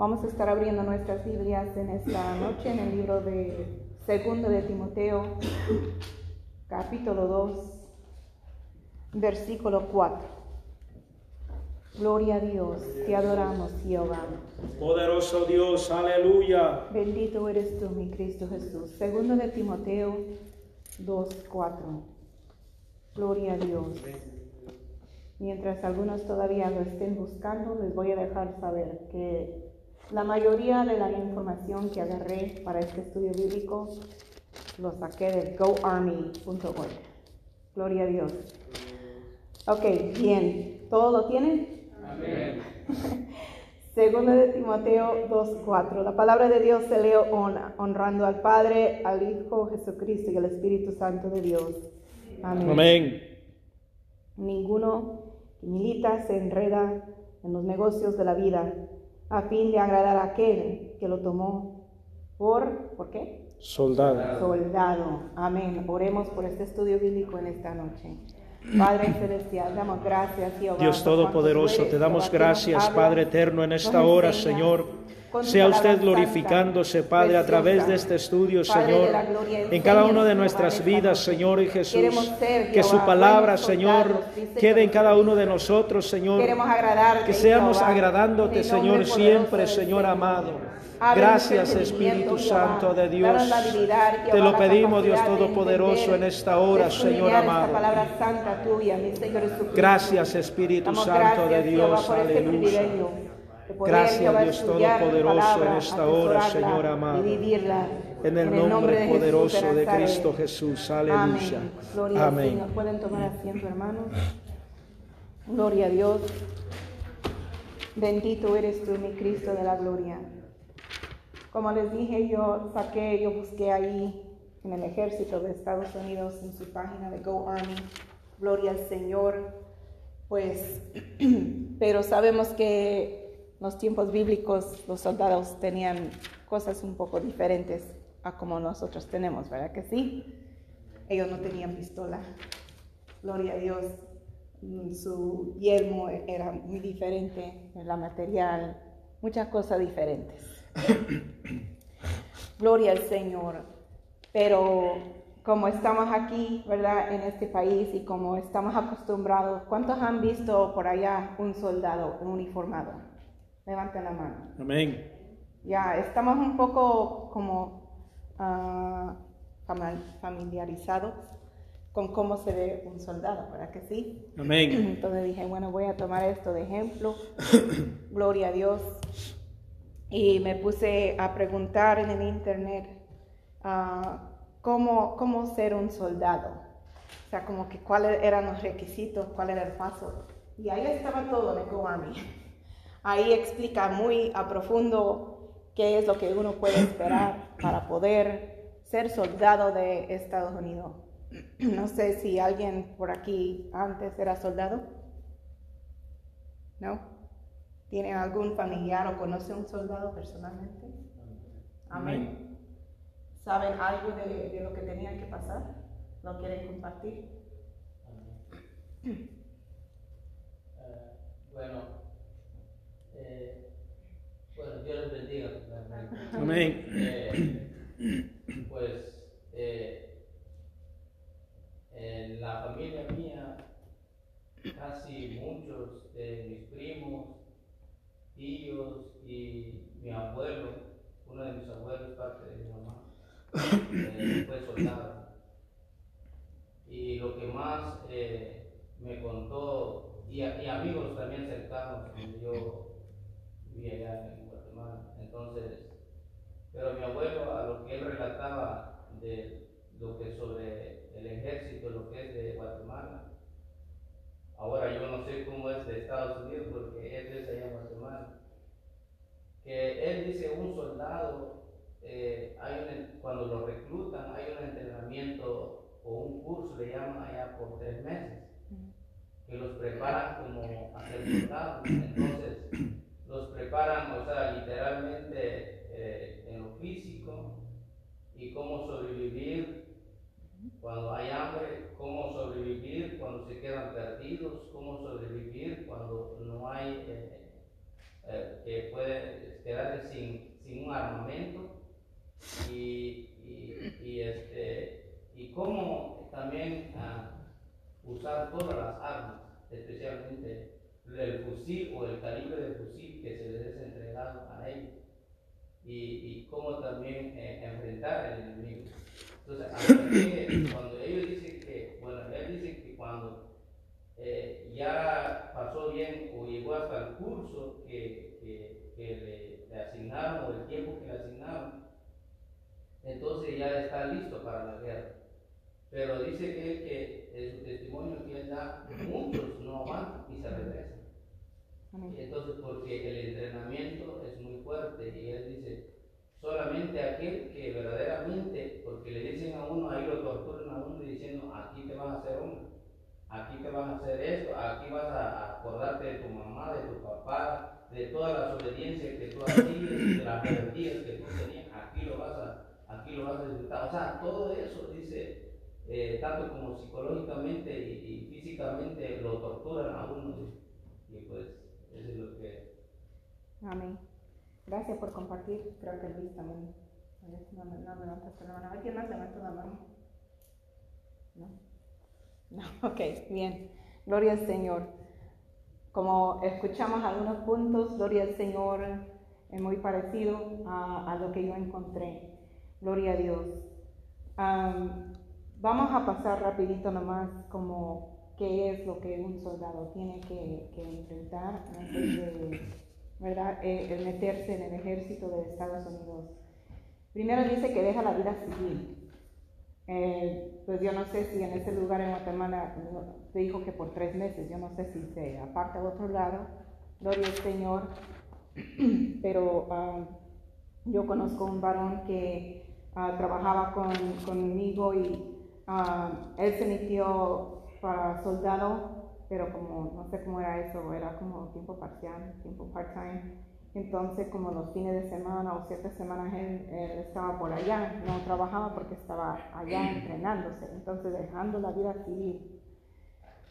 Vamos a estar abriendo nuestras Biblias en esta noche en el libro de Segundo de Timoteo, capítulo 2, versículo 4. Gloria a Dios, te adoramos, Jehová. Poderoso Dios, aleluya. Bendito eres tú, mi Cristo Jesús. Segundo de Timoteo 2, 4. Gloria a Dios. Mientras algunos todavía lo estén buscando, les voy a dejar saber que la mayoría de la información que agarré para este estudio bíblico lo saqué de goarmy.org. Gloria a Dios. Ok, bien. ¿Todo lo tienen? Segundo de Timoteo 2.4. La palabra de Dios se lee honrando al Padre, al Hijo Jesucristo y al Espíritu Santo de Dios. Amén. Amén. Ninguno que milita se enreda en los negocios de la vida a fin de agradar a aquel que lo tomó por, ¿por qué? Soldado. Soldado. Amén. Oremos por este estudio bíblico en esta noche. Padre celestial, damos gracias, Jehová. Dios Todopoderoso, te damos gracias, Padre eterno, en esta hora, Señor. Sea usted glorificándose, Padre, a través de este estudio, Señor, en cada una de nuestras vidas, Señor y Jesús. Que su palabra, Señor, quede en cada uno de nosotros, Señor. Que seamos agradándote, Señor, siempre, Señor amado. Gracias Espíritu Santo de Dios. Te lo pedimos Dios Todopoderoso en esta hora, Señor amado. Gracias Espíritu Santo de Dios. Este Aleluya. Gracias Dios Todopoderoso en esta hora, Señor amado. En el nombre poderoso de Cristo Jesús. Aleluya. Amén. Pueden tomar asiento, hermanos. Gloria a Dios. Bendito eres tú, mi Cristo de la gloria. Como les dije, yo saqué, yo busqué ahí en el ejército de Estados Unidos, en su página de Go Army, gloria al Señor, pues, pero sabemos que los tiempos bíblicos los soldados tenían cosas un poco diferentes a como nosotros tenemos, ¿verdad que sí? Ellos no tenían pistola, gloria a Dios, su yelmo era muy diferente, la material, muchas cosas diferentes. Gloria al Señor. Pero como estamos aquí, ¿verdad? En este país y como estamos acostumbrados, ¿cuántos han visto por allá un soldado uniformado? Levanten la mano. Amén. Ya, estamos un poco como uh, familiarizados con cómo se ve un soldado, ¿verdad que sí? Amén. Entonces dije, bueno, voy a tomar esto de ejemplo. Gloria a Dios y me puse a preguntar en el internet ah, cómo, cómo ser un soldado. O sea, como que cuáles eran los requisitos, cuál era el paso. Y ahí estaba todo de Go Army. Ahí explica muy a profundo qué es lo que uno puede esperar para poder ser soldado de Estados Unidos. No sé si alguien por aquí antes era soldado. ¿No? ¿Tienen algún familiar o conoce un soldado personalmente? Amén. ¿Saben algo de, lo que tenían que pasar? ¿Lo quieren compartir? Eh, bueno, eh, bueno, Dios les bendiga. Amén. Eh, pues en la familia mía, casi muchos de mis primos tíos y mi abuelo, uno de mis abuelos, parte de mi mamá, eh, fue soldado. Y lo que más eh, me contó, y, amigos también cercanos, cuando yo vivía allá en Guatemala, entonces, pero mi abuelo, a lo que él relataba de lo que sobre el ejército, lo que es de Guatemala, Ahora yo no sé cómo es de Estados Unidos porque él es allá en Guatemala. Que él dice un soldado, eh, hay cuando lo reclutan, hay un entrenamiento o un curso, le llaman allá por tres meses, que los preparan como a ser soldados. Entonces, los preparan, o sea, literalmente eh, en lo físico y cómo sobrevivir cuando hay hambre, cómo sobrevivir cuando se quedan perdidos, cómo sobrevivir cuando no hay eh, eh, que puede quedarse sin, sin un armamento y, y, este, y cómo también uh, usar todas las armas, especialmente el fusil o el calibre del fusil que se les es entregado a ellos y, y cómo también eh, enfrentar al enemigo. Entonces, cuando ellos dicen que, bueno, él dice que cuando eh, ya pasó bien o llegó hasta el curso que, que, que le, asignaron o el tiempo que le asignaron, entonces ya está listo para la guerra. Pero dice que, que en su testimonio que él da, muchos no aguantan y se regresan. Entonces, porque el entrenamiento es muy fuerte y él dice, solamente aquel que verdaderamente, porque le dicen a uno, ahí lo torturan a uno diciendo, aquí te vas a hacer hombre, aquí te vas a hacer esto, aquí vas a acordarte de tu mamá, de tu papá, de todas las obediencias que tú hacías, de las garantías que tú tenías, aquí lo vas a, aquí lo vas a disfrutar. O sea, todo eso dice, eh, tanto como psicológicamente y, físicamente lo torturan a uno. Y pues eso es lo que... Amén. Gracias por compartir. Creo que Luis también. No, no, no levantaste la mano. ¿Alguien más levantó la mano? No. No, ok, bien. Gloria al Señor. Como escuchamos algunos puntos, gloria al Señor es muy parecido a, a lo que yo encontré. Gloria a Dios. vamos a pasar rapidito nomás como qué es lo que un soldado tiene que, que enfrentar antes de ¿verdad? Eh, el meterse en el ejército de Estados Unidos. Primero dice que deja la vida civil. Eh, pues yo no sé si en ese lugar en Guatemala te dijo que por tres meses, yo no sé si se aparta a otro lado, gloria al Señor, pero ah, yo conozco un varón que ah, trabajaba con, conmigo y ah, él se metió para soldado pero como no sé cómo era eso, era como tiempo parcial, tiempo part-time. Entonces, como los fines de semana o ciertas semanas él, estaba por allá, no trabajaba porque estaba allá entrenándose, entonces dejando la vida civil.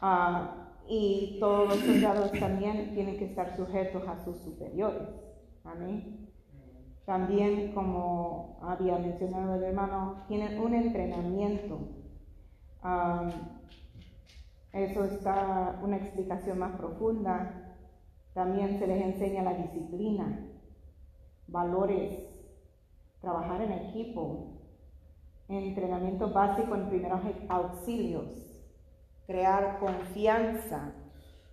Ah, y todos los soldados también tienen que estar sujetos a sus superiores. Amén. También, como había mencionado el hermano, tienen un entrenamiento. Ah, eso está una explicación más profunda. También se les enseña la disciplina, valores, trabajar en equipo, entrenamiento básico en primeros auxilios, crear confianza,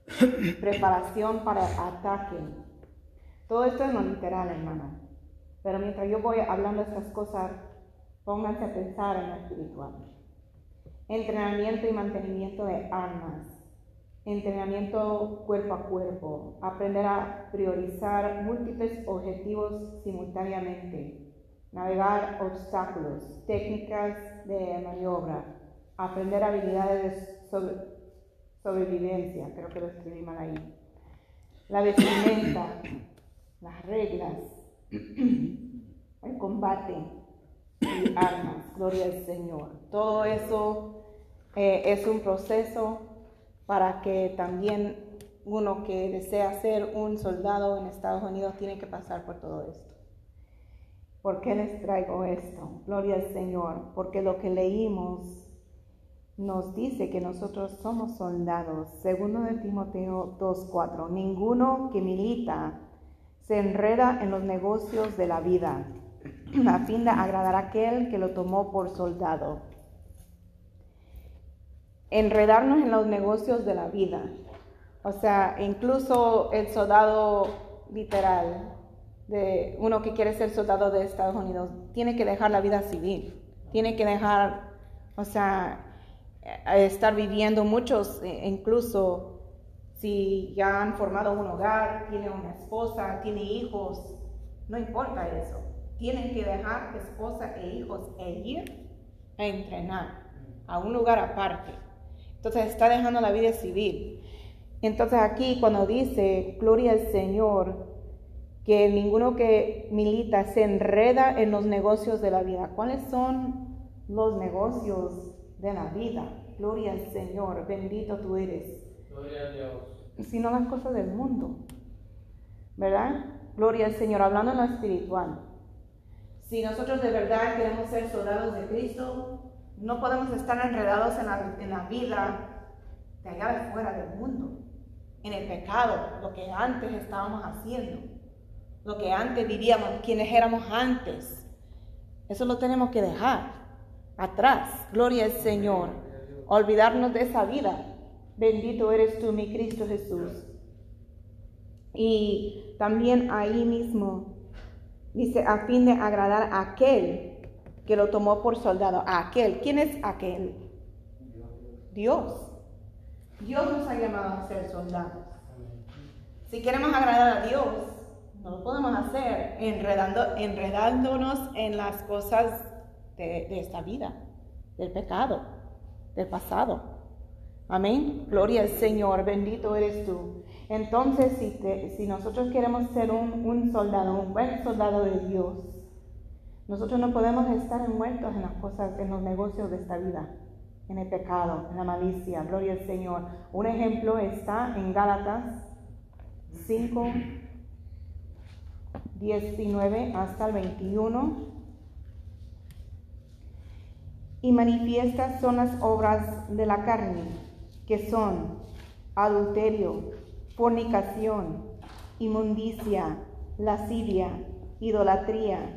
preparación para ataque. Todo esto es literal, hermano. Pero mientras yo voy hablando estas cosas, pónganse a pensar en lo espiritual entrenamiento y mantenimiento de armas, entrenamiento cuerpo a cuerpo, aprender a priorizar múltiples objetivos simultáneamente, navegar obstáculos, técnicas de maniobra, aprender habilidades de sobrevivencia, creo que lo escribí mal ahí, la vestimenta, las reglas, el combate y armas, gloria al Señor. Todo eso eh, es un proceso para que también uno que desea ser un soldado en Estados Unidos tiene que pasar por todo esto. ¿Por qué les traigo esto? Gloria al Señor, porque lo que leímos nos dice que nosotros somos soldados. Segundo de Timoteo 2.4, ninguno que milita se enreda en los negocios de la vida a fin de agradar a aquel que lo tomó por soldado enredarnos en los negocios de la vida. O sea, incluso el soldado literal, de uno que quiere ser soldado de Estados Unidos, tiene que dejar la vida civil, tiene que dejar, o sea, estar viviendo muchos, eh, incluso si ya han formado un hogar, tiene una esposa, tiene hijos, no importa eso, tienen que dejar esposa e hijos e ir a entrenar a un lugar aparte entonces está dejando la vida civil. Entonces aquí cuando dice, gloria al Señor, que ninguno que milita se enreda en los negocios de la vida. ¿Cuáles son los negocios de la vida? Gloria al Señor, bendito tú eres. Gloria a Dios. Sino las cosas del mundo. ¿verdad? Gloria al Señor, hablando en lo espiritual. Si nosotros de verdad queremos ser soldados de Cristo, no podemos estar enredados en la, vida de allá de fuera del mundo, en el pecado, lo que antes estábamos haciendo, lo que antes vivíamos, quienes éramos antes. Eso lo tenemos que dejar atrás. Gloria al Señor. Olvidarnos de esa vida. Bendito eres tú, mi Cristo Jesús. Y también ahí mismo dice, a fin de agradar a aquel que lo tomó por soldado. A aquel. ¿Quién es aquel? Dios. Dios nos ha llamado a ser soldados. Si queremos agradar a Dios, no lo podemos hacer enredando, enredándonos en las cosas de, de esta vida, del pecado, del pasado. Amén. Gloria al Señor, bendito eres tú. Entonces, si, nosotros queremos ser un, un, soldado, un buen soldado de Dios, nosotros no podemos estar envueltos en las cosas, en los negocios de esta vida, en el pecado, en la malicia. Gloria al Señor. Un ejemplo está en Gálatas 5, 19 hasta el 21. Y manifiestas son las obras de la carne, que son adulterio, fornicación, inmundicia, lascivia, idolatría,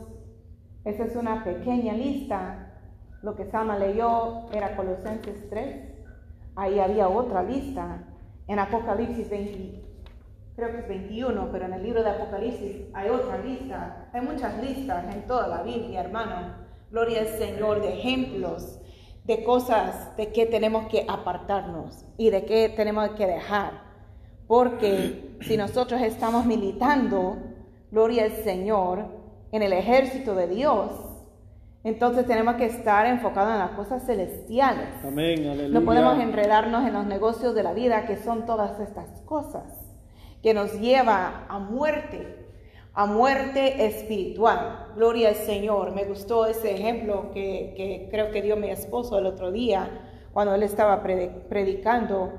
Esa es una pequeña lista. Lo que Sama leyó era Colosenses 3. Ahí había otra lista. En Apocalipsis 20, creo que es 21, pero en el libro de Apocalipsis hay otra lista. Hay muchas listas en toda la Biblia, hermano. Gloria al Señor de ejemplos de cosas de que tenemos que apartarnos y de qué tenemos que dejar. Porque si nosotros estamos militando, gloria al Señor, en el ejército de Dios, entonces tenemos que estar enfocados en las cosas celestiales. Amén, No podemos enredarnos en los negocios de la vida, que son todas estas cosas, que nos lleva a muerte, a muerte espiritual. Gloria al Señor. Me gustó ese ejemplo que, que creo que dio mi esposo el otro día, cuando él estaba predicando,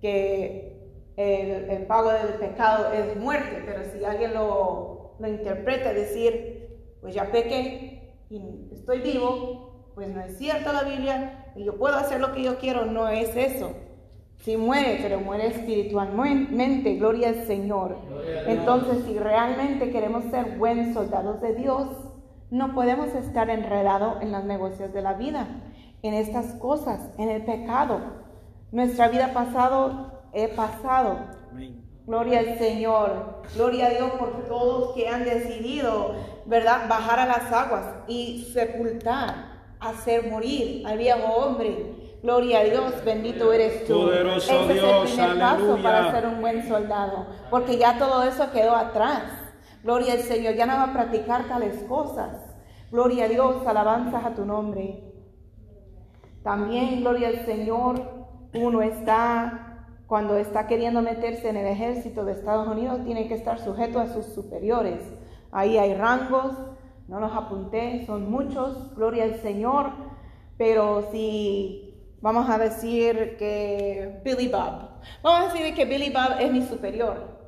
que el, el, pago del pecado es muerte, pero si alguien lo, lo interpreta, decir, pues ya pequé y estoy vivo, pues no es cierto la Biblia, y yo puedo hacer lo que yo quiero, no es eso. Si muere, pero muere espiritualmente, gloria al Señor. Entonces, si realmente queremos ser buenos soldados de Dios, no podemos estar enredados en los negocios de la vida, en estas cosas, en el pecado. Nuestra vida pasado he pasado. Gloria al Señor. Gloria a Dios por todos que han decidido, ¿verdad?, bajar a las aguas y sepultar, hacer morir al viejo hombre Gloria a Dios, bendito eres tú. Poderoso Ese Dios, es el primer paso para ser un buen soldado, porque ya todo eso quedó atrás. Gloria al Señor, ya no va a practicar tales cosas. Gloria a Dios, alabanzas a tu nombre. También, gloria al Señor, uno está, cuando está queriendo meterse en el ejército de Estados Unidos, tiene que estar sujeto a sus superiores. Ahí hay rangos, no los apunté, son muchos, gloria al Señor, pero si Vamos a decir que Billy Bob. Vamos a decir que Billy Bob es mi superior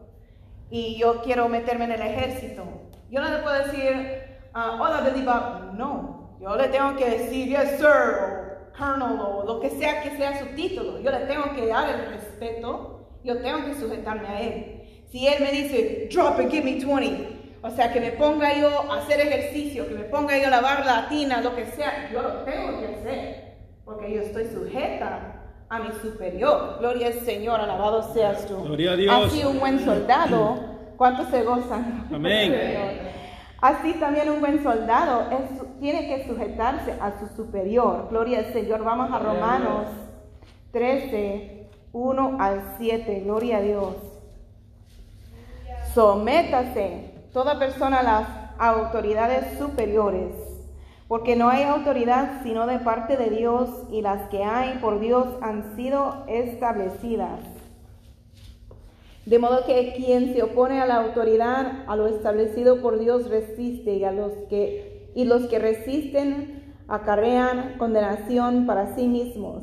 y yo quiero meterme en el ejército. Yo no le puedo decir, uh, hola Billy Bob. No, yo le tengo que decir, yes sir, o colonel, o lo que sea que sea su título. Yo le tengo que dar el respeto, yo tengo que sujetarme a él. Si él me dice, drop and give me 20, o sea, que me ponga yo a hacer ejercicio, que me ponga yo a lavar la tina, lo que sea, yo lo tengo que hacer porque yo estoy sujeta a mi superior. Gloria al Señor, alabado seas tú. Gloria a Dios. Así un buen soldado, ¿cuántos se gozan? Amén. Así también un buen soldado es, tiene que sujetarse a su superior. Gloria al Señor. Vamos a Romanos 13, 1 al 7. Gloria a Dios. Sométase toda persona las autoridades superiores, porque no hay autoridad sino de parte de Dios y las que hay por Dios han sido establecidas. De modo que quien se opone a la autoridad, a lo establecido por Dios, resiste y a los que y los que resisten acarrean condenación para sí mismos,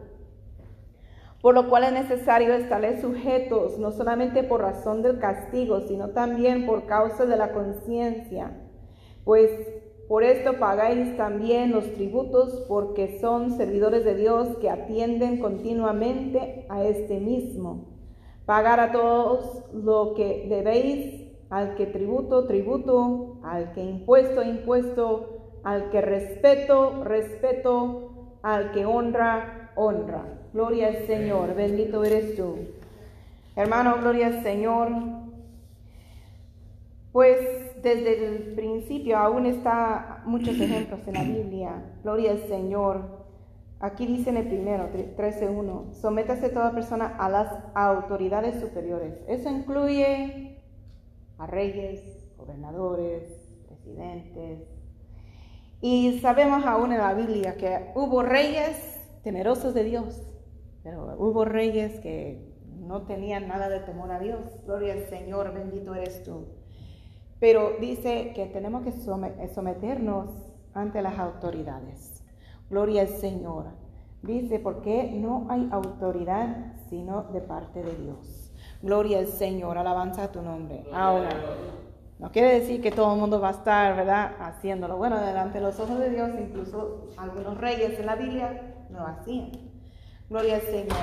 Por lo cual es necesario estarles sujetos, no solamente por razón del castigo, sino también por causa de la conciencia. Pues por esto pagáis también los tributos, porque son servidores de Dios que atienden continuamente a este mismo. Pagar a todos lo que debéis al que tributo, tributo, al que impuesto, impuesto, al que respeto, respeto, al que honra, honra. Gloria al Señor, bendito eres tú. Hermano, gloria al Señor. Pues desde el principio aún está muchos ejemplos en la Biblia. Gloria al Señor. Aquí dice en el primero, 13.1, sométase toda persona a las autoridades superiores. Eso incluye a reyes, gobernadores, presidentes. Y sabemos aún en la Biblia que hubo reyes temerosos de Dios, pero hubo reyes que no tenían nada de temor a Dios. Gloria al Señor, bendito eres tú. Pero dice que tenemos que someternos ante las autoridades. Gloria al Señor. Dice, porque no hay autoridad sino de parte de Dios. Gloria al Señor, alabanza a tu nombre. Ahora, no quiere decir que todo el mundo va a estar, ¿verdad?, haciéndolo. Bueno, delante de los ojos de Dios, incluso algunos reyes en la Biblia lo hacían. Gloria al Señor.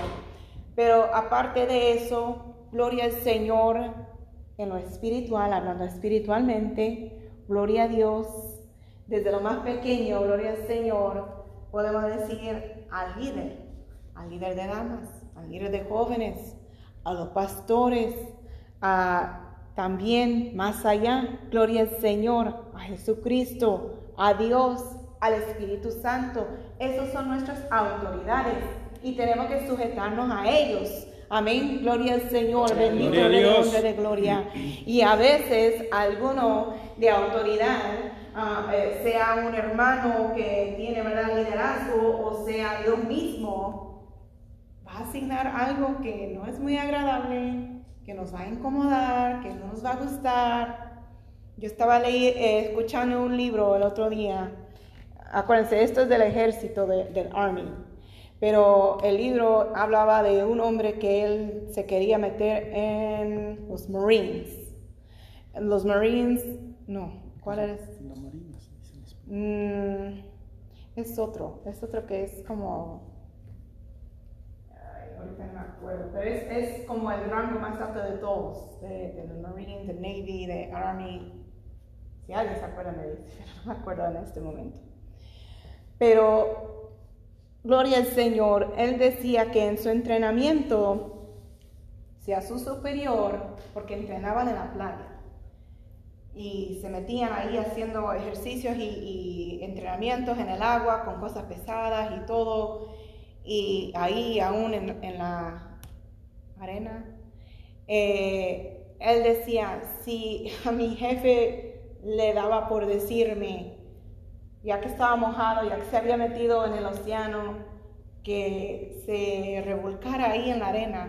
Pero aparte de eso, gloria al Señor en lo espiritual, hablando espiritualmente, gloria a Dios. Desde lo más pequeño, gloria al Señor, podemos decir al líder, al líder de damas, al líder de jóvenes, a los pastores, a también más allá, gloria al Señor, a Jesucristo, a Dios, al Espíritu Santo. Esos son nuestras autoridades y tenemos que sujetarnos a ellos. Amén, gloria al Señor, bendito el nombre de gloria. Y a veces alguno de autoridad, ah, eh, sea un hermano que tiene verdad liderazgo o sea Dios mismo, va a asignar algo que no es muy agradable, que nos va a incomodar, que no nos va a gustar. Yo estaba eh, escuchando un libro el otro día. Acuérdense, esto es del ejército, del Army. Pero el libro hablaba de un hombre que él se quería meter en los Marines. Los Marines, no, ¿cuál es? Los Marines. Mm, es otro, es otro que es como ahorita no me acuerdo, pero es, es, como el rango más alto de todos, de, del Marine, del Navy, de Army. Si alguien se acuerda, me dice, no me acuerdo en este momento. Pero, gloria al Señor, él decía que en su entrenamiento, si a su superior, porque entrenaban en la playa, y se metían ahí haciendo ejercicios y, entrenamientos en el agua con cosas pesadas y todo, y ahí aún en, la arena, eh, él decía, si a mi jefe le daba por decirme, ya que estaba mojado, ya que se había metido en el océano, que se revolcara ahí en la arena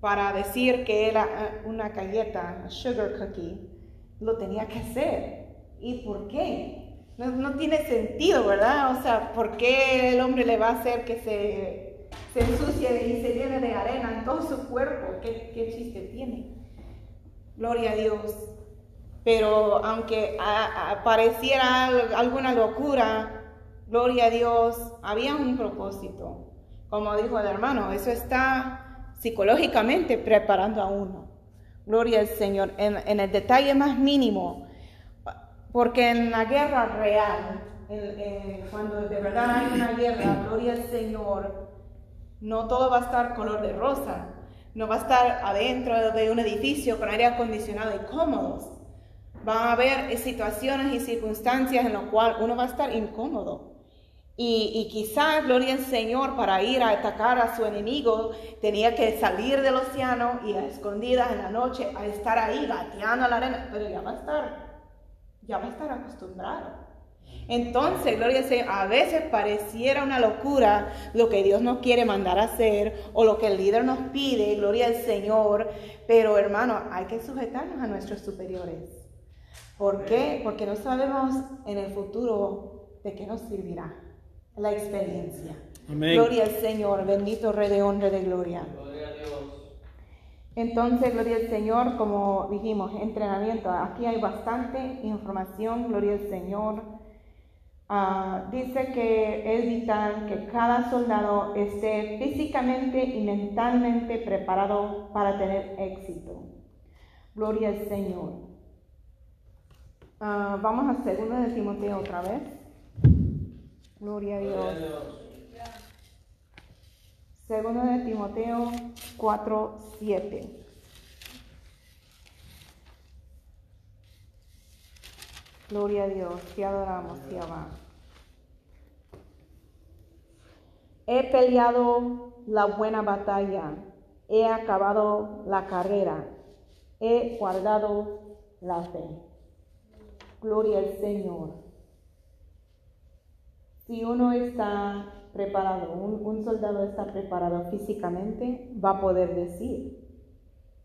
para decir que era eh, una galleta, sugar cookie, lo tenía que hacer. ¿Y por qué? No, tiene sentido, ¿verdad? O sea, ¿por qué el hombre le va a hacer que se, se ensucie y se llene de arena en todo su cuerpo? ¿Qué, qué chiste tiene? Gloria a Dios. Pero aunque pareciera alguna locura, gloria a Dios, había un propósito. Como dijo el hermano, eso está psicológicamente preparando a uno. Gloria al Señor. En, en el detalle más mínimo, porque en la guerra real, cuando de verdad hay una guerra, gloria al Señor, no todo va a estar color de rosa. No va a estar adentro de un edificio con aire acondicionado y cómodos. Van a haber situaciones y circunstancias en las cuales uno va a estar incómodo. Y, y, quizás, gloria al Señor, para ir a atacar a su enemigo, tenía que salir del océano y a escondidas en la noche, a estar ahí gateando la arena, pero ya va a estar, ya va a estar acostumbrado. Entonces, gloria al Señor, a veces pareciera una locura lo que Dios nos quiere mandar a hacer o lo que el líder nos pide, gloria al Señor, pero hermano, hay que sujetarnos a nuestros superiores. ¿Por qué? Porque no sabemos en el futuro de qué nos servirá la experiencia. Gloria al Señor, bendito Rey de honra de gloria. Gloria a Dios. Entonces, gloria al Señor, como dijimos, entrenamiento. Aquí hay bastante información, gloria al Señor. Ah, dice que es vital que cada soldado esté físicamente y mentalmente preparado para tener éxito. Gloria al Señor. Ah, vamos a segundo de Timoteo otra vez. Gloria a Dios. Segundo de Timoteo 4, 7. Gloria a Dios, te adoramos, te amamos. He peleado la buena batalla, he acabado la carrera, he guardado la fe. Gloria al Señor. Si uno está preparado, un, soldado está preparado físicamente, va a poder decir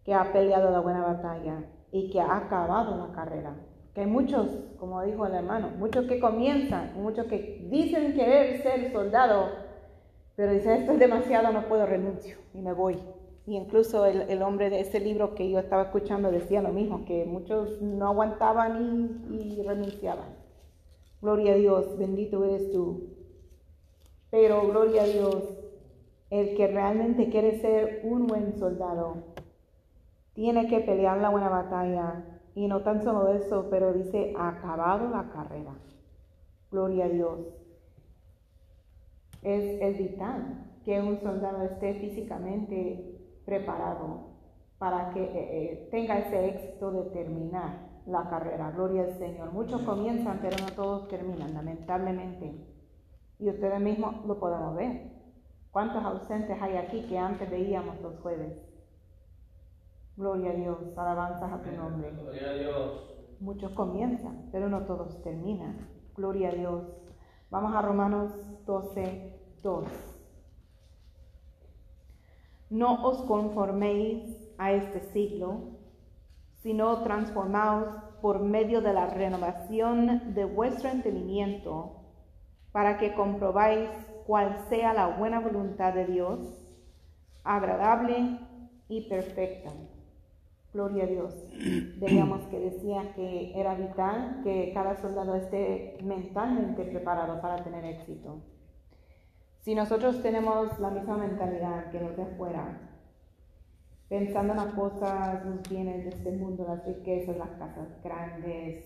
que ha peleado la buena batalla y que ha acabado la carrera. Que hay muchos, como dijo el hermano, muchos que comienzan, muchos que dicen querer ser soldado, pero dice, esto es demasiado, no puedo, renuncio y me voy. Y incluso el, el, hombre de ese libro que yo estaba escuchando decía lo mismo, que muchos no aguantaban y, renunciaban. Gloria a Dios, bendito eres tú. Pero gloria a Dios, el que realmente quiere ser un buen soldado, tiene que pelear la buena batalla, y no tan solo eso, pero dice, acabado la carrera. Gloria a Dios. Es, vital que un soldado esté físicamente preparado para que eh, eh, tenga ese éxito de terminar la carrera. Gloria al Señor. Muchos comienzan, pero no todos terminan, lamentablemente. Y ustedes mismos lo podemos ver. ¿Cuántos ausentes hay aquí que antes veíamos los jueves? Gloria a Dios, alabanzas a tu nombre. Gloria a Dios. Muchos comienzan, pero no todos terminan. Gloria a Dios. Vamos a Romanos 12, 2. No os conforméis a este siglo, sino transformaos por medio de la renovación de vuestro entendimiento, para que comprobáis cuál sea la buena voluntad de Dios, agradable y perfecta. Gloria a Dios. Veíamos que decía que era vital que cada soldado esté mentalmente preparado para tener éxito. Si nosotros tenemos la misma mentalidad que los de afuera, pensando en las cosas, los bienes de este mundo, las riquezas, las casas grandes,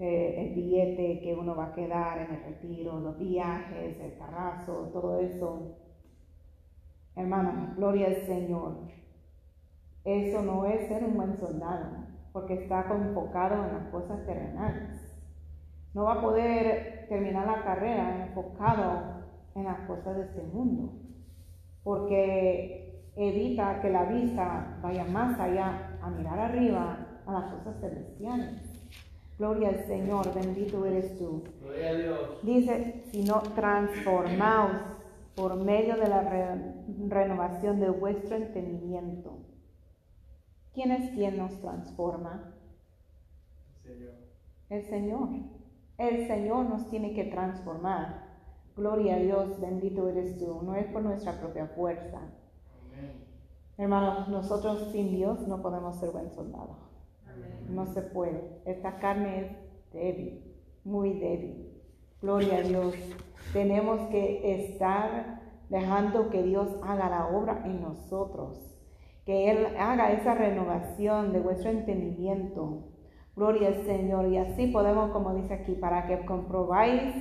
eh, el billete que uno va a quedar en el retiro, los viajes, el carrazo, todo eso. Hermano, gloria al Señor. Eso no es ser un buen soldado, porque está enfocado en las cosas terrenales. No va a poder terminar la carrera enfocado en las cosas de este mundo, porque evita que la vista vaya más allá a mirar arriba a las cosas celestiales. Gloria al Señor, bendito eres tú. Gloria a Dios. Dice, sino transformaos por medio de la renovación de vuestro entendimiento ¿Quién es quien nos transforma? El Señor. El Señor. El Señor nos tiene que transformar. Gloria a Dios, bendito eres tú. No es por nuestra propia fuerza. Hermanos, nosotros sin Dios no podemos ser buen soldado. No se puede. Esta carne es débil, muy débil. Gloria a Dios. Tenemos que estar dejando que Dios haga la obra en nosotros que Él haga esa renovación de vuestro entendimiento. Gloria al Señor. Y así podemos, como dice aquí, para que comprobáis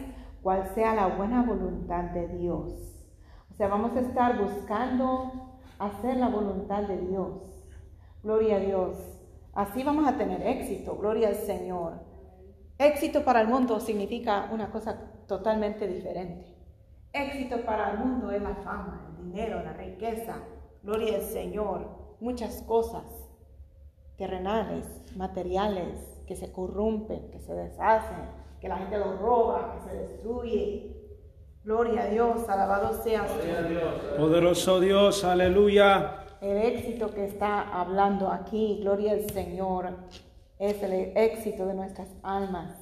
cuál sea la buena voluntad de Dios. O sea, vamos a estar buscando hacer la voluntad de Dios. Gloria a Dios. Así vamos a tener éxito. Gloria al Señor. Éxito para el mundo significa una cosa totalmente diferente. Éxito para el mundo es la fama, el dinero, la riqueza. Gloria al Señor. Muchas cosas terrenales, materiales, que se corrompen, que se deshacen, que la gente los roba, que se destruye. Gloria a Dios, alabado sea Dios. Poderoso Dios, aleluya. El éxito que está hablando aquí, gloria al Señor, es el éxito de nuestras almas.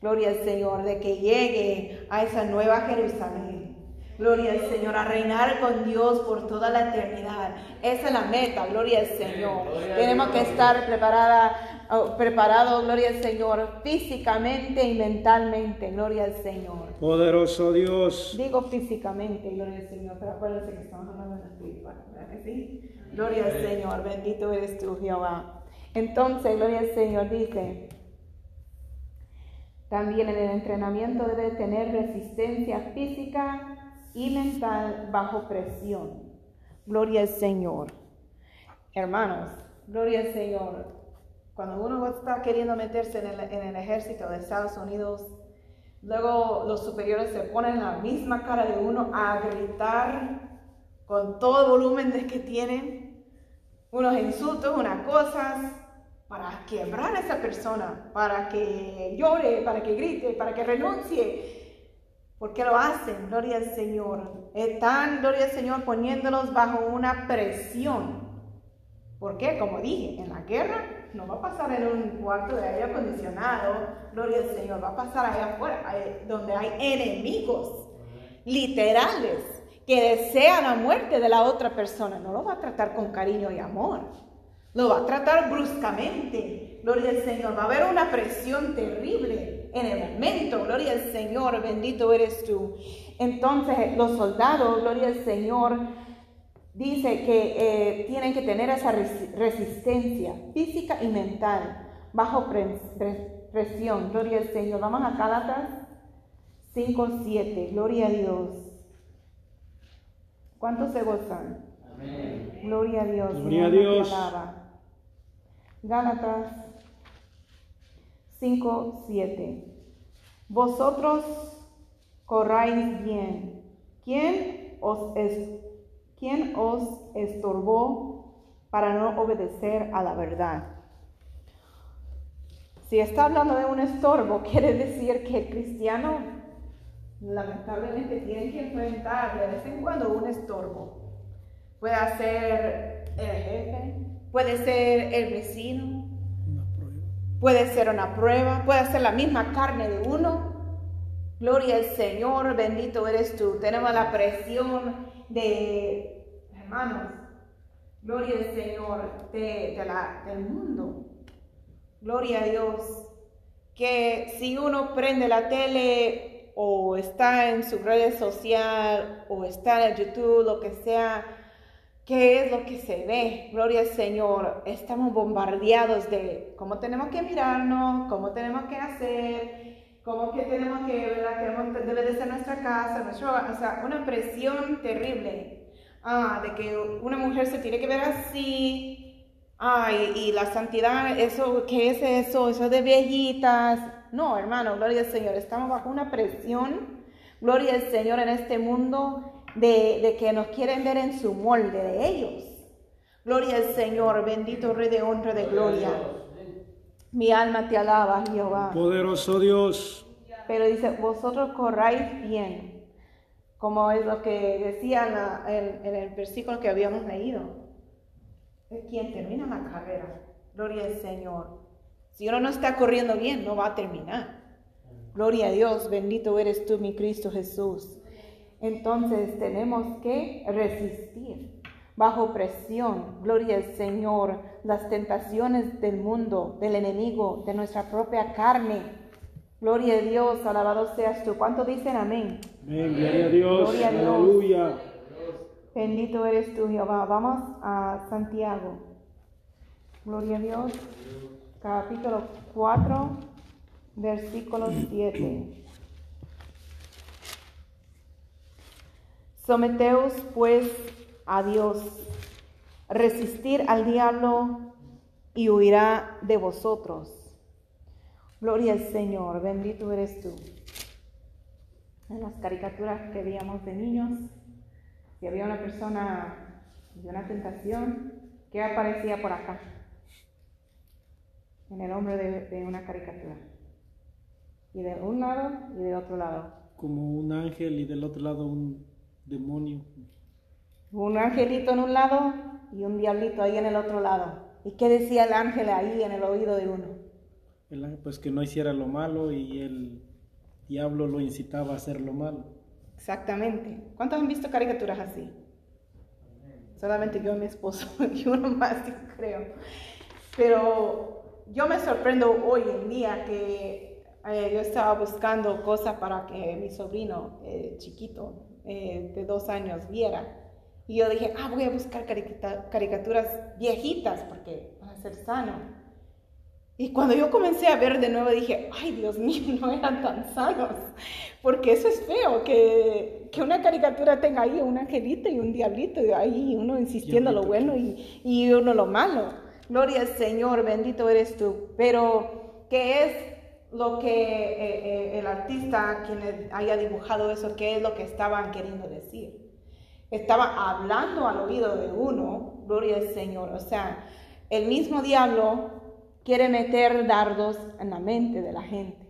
Gloria al Señor, de que llegue a esa nueva Jerusalén. Gloria al Señor, a reinar con Dios por toda la eternidad. Esa es la meta, gloria al Señor. Tenemos que estar preparada, oh, preparados, gloria al Señor, físicamente y mentalmente, gloria al Señor. Poderoso Dios. Digo físicamente, gloria al Señor, pero acuérdense que estamos hablando de espiritual, ¿verdad sí? Gloria al Señor, bendito eres tú, Jehová. Entonces, gloria al Señor, dice, también en el entrenamiento debe tener resistencia física y mental bajo presión. Gloria al Señor. Hermanos, gloria al Señor. Cuando uno está queriendo meterse en el, ejército de Estados Unidos, luego los superiores se ponen la misma cara de uno a gritar con todo el volumen de que tienen, unos insultos, unas cosas, para quebrar a esa persona, para que llore, para que grite, para que renuncie. ¿Por qué lo hacen? Gloria al Señor. Están, gloria al Señor, poniéndolos bajo una presión. ¿Por qué? Como dije, en la guerra no va a pasar en un cuarto de aire acondicionado, gloria al Señor, va a pasar allá afuera, donde hay enemigos literales que desean la muerte de la otra persona. No lo va a tratar con cariño y amor. Lo va a tratar bruscamente. Gloria al Señor. Va a haber una presión terrible en el momento. Gloria al Señor. Bendito eres tú. Entonces los soldados, gloria al Señor, dice que eh, tienen que tener esa resistencia física y mental bajo presión. Gloria al Señor. Vamos a Gálatas 5, 7. Gloria a Dios. ¿Cuántos se gozan? Amén. Gloria a Dios. Gloria a Dios. Gálatas 5, 7. Vosotros corráis bien. ¿Quién os, es, ¿Quién os estorbó para no obedecer a la verdad? Si está hablando de un estorbo, quiere decir que el cristiano lamentablemente tiene que enfrentar de vez en cuando un estorbo. Puede ser el jefe, puede ser el vecino, puede ser una prueba, puede ser la misma carne de uno. Gloria al Señor, bendito eres tú. Tenemos la presión de, hermanos, gloria al Señor, de, la, del mundo. Gloria a Dios. Que si uno prende la tele o está en sus redes sociales o está en YouTube, lo que sea, ¿Qué es lo que se ve? Gloria al Señor. Estamos bombardeados de cómo tenemos que mirarnos, cómo tenemos que hacer, cómo que tenemos que, ¿verdad? Que debe de ser nuestra casa, nuestro O sea, una presión terrible. Ah, de que una mujer se tiene que ver así. Ah, y, la santidad, eso, ¿qué es eso? Eso de viejitas. No, hermano, gloria al Señor. Estamos bajo una presión. Gloria al Señor en este mundo de, que nos quieren ver en su molde de ellos. Gloria al Señor, bendito Rey de honra de gloria. Mi alma te alaba, Jehová. Poderoso Dios. Pero dice, vosotros corráis bien, como es lo que decía en, en el versículo que habíamos leído. Es quien termina la carrera. Gloria al Señor. Si uno no está corriendo bien, no va a terminar. Gloria a Dios, bendito eres tú, mi Cristo Jesús. Entonces tenemos que resistir bajo presión, gloria al Señor, las tentaciones del mundo, del enemigo, de nuestra propia carne. Gloria a Dios, alabado seas tú. ¿Cuánto dicen amén? Amén, gloria a Dios, gloria a Dios. aleluya. Bendito eres tú, Jehová. Vamos a Santiago. Gloria a Dios. Capítulo 4, versículo 7. Someteos pues a Dios, resistir al diablo y huirá de vosotros. Gloria al Señor, bendito eres tú. En las caricaturas que veíamos de niños, si había una persona de una tentación, ¿qué aparecía por acá? En el hombre de, de una caricatura. Y de un lado y de otro lado. Como un ángel y del otro lado un demonio. Un angelito en un lado y un diablito ahí en el otro lado. ¿Y qué decía el ángel ahí en el oído de uno? El ángel, pues que no hiciera lo malo y el diablo lo incitaba a hacer lo malo. Exactamente. ¿Cuántos han visto caricaturas así? Solamente yo y mi esposo y uno más, yo creo. Pero yo me sorprendo hoy en día que eh, yo estaba buscando cosas para que mi sobrino eh, chiquito eh, de dos años viera. Y yo dije, ah, voy a buscar caricaturas viejitas porque van a ser sano. Y cuando yo comencé a ver de nuevo dije, ay Dios mío, no eran tan sanos. Porque eso es feo, que, que una caricatura tenga ahí un angelito y un diablito, y ahí uno insistiendo lo bueno y, y uno lo malo. Gloria al Señor, bendito eres tú. Pero, ¿qué es lo que eh, eh, el artista, quien haya dibujado eso, qué es lo que estaban queriendo decir? Estaba hablando al oído de uno, gloria al Señor. O sea, el mismo diablo quiere meter dardos en la mente de la gente.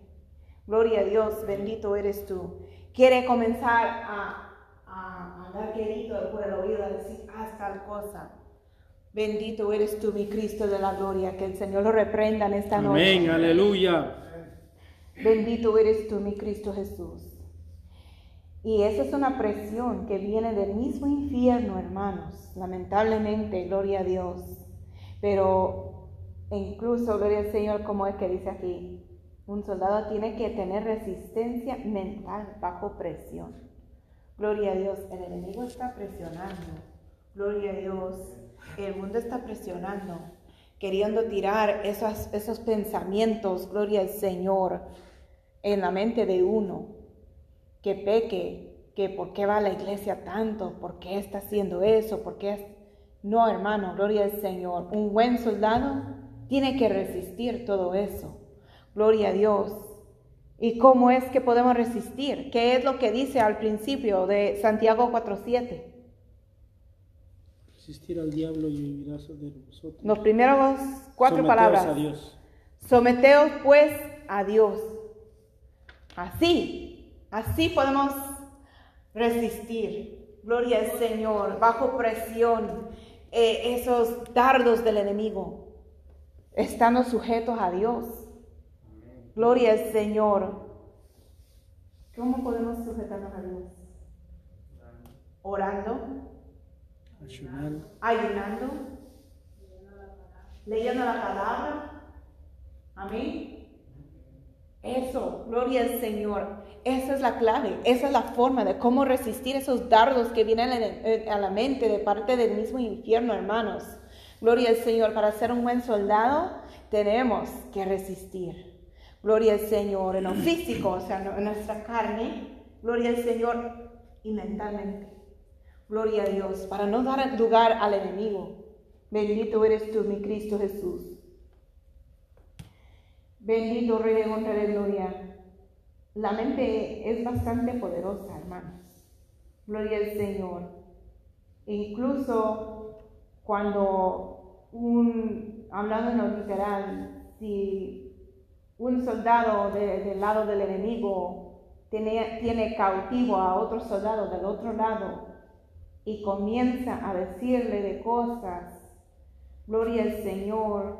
Gloria a Dios, bendito eres tú. Quiere comenzar a, a, dar querido por el oído, a decir, haz tal cosa. Bendito eres tú, mi Cristo de la gloria, que el Señor lo reprenda en esta noche. Amén, aleluya. Bendito eres tú, mi Cristo Jesús. Y esa es una presión que viene del mismo infierno, hermanos. Lamentablemente, gloria a Dios. Pero incluso, gloria al Señor, como es que dice aquí, un soldado tiene que tener resistencia mental bajo presión. Gloria a Dios, el enemigo está presionando. Gloria a Dios, el mundo está presionando, queriendo tirar esos, esos pensamientos, gloria al Señor, en la mente de uno que peque, que por qué va a la iglesia tanto, por qué está haciendo eso, por qué... Es... No, hermano, gloria al Señor. Un buen soldado tiene que resistir todo eso. Gloria a Dios. ¿Y cómo es que podemos resistir? ¿Qué es lo que dice al principio de Santiago 4.7? Resistir al diablo y vivirás de vosotros. Los primeros cuatro Someteos palabras. a Dios. Someteos pues a Dios. Así Así podemos resistir, gloria al Señor, bajo presión, eh, esos dardos del enemigo, estando sujetos a Dios. Gloria al Señor. ¿Cómo podemos sujetarnos a Dios? Orando, ayunando, leyendo la palabra. Amén. Eso, gloria al Señor. Esa es la clave, esa es la forma de cómo resistir esos dardos que vienen a la mente de parte del mismo infierno, hermanos. Gloria al Señor, para ser un buen soldado tenemos que resistir. Gloria al Señor en lo físico, o sea, en nuestra carne. Gloria al Señor y mentalmente. Gloria a Dios, para no dar lugar al enemigo. Bendito eres tú, mi Cristo Jesús. Bendito Rey de gloria. La mente es bastante poderosa, hermanos. Gloria al Señor. Incluso cuando un, hablando en lo literal, si un soldado del lado del enemigo tiene, tiene cautivo a otro soldado del otro lado y comienza a decirle de cosas, gloria al Señor,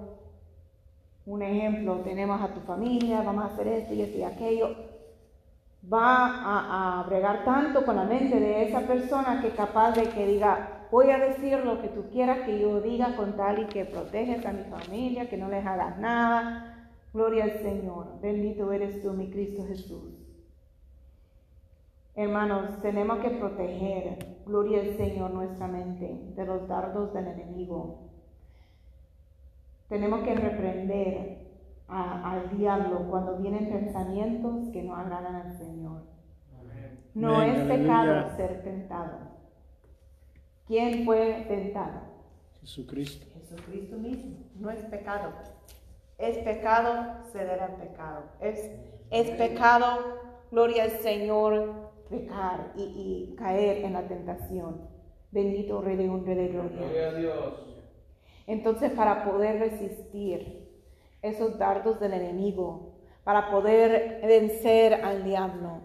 un ejemplo, tenemos a tu familia, vamos a hacer esto y esto y aquello. Va a, a bregar tanto con la mente de esa persona que es capaz de que diga, voy a decir lo que tú quieras que yo diga con tal y que proteges a mi familia, que no les hagas nada. Gloria al Señor. Bendito eres tú, mi Cristo Jesús. Hermanos, tenemos que proteger, gloria al Señor, nuestra mente de los dardos del enemigo. Tenemos que reprender al diablo cuando vienen pensamientos que no agradan al Señor. No es pecado ser tentado. ¿Quién fue tentado? Jesucristo. Jesucristo mismo. No es pecado. Es pecado ceder al pecado. Es, es pecado, gloria al Señor, pecar y, y caer en la tentación. Bendito Rey de un Rey de Gloria. Gloria a Dios. Entonces, para poder resistir esos dardos del enemigo, para poder vencer al diablo,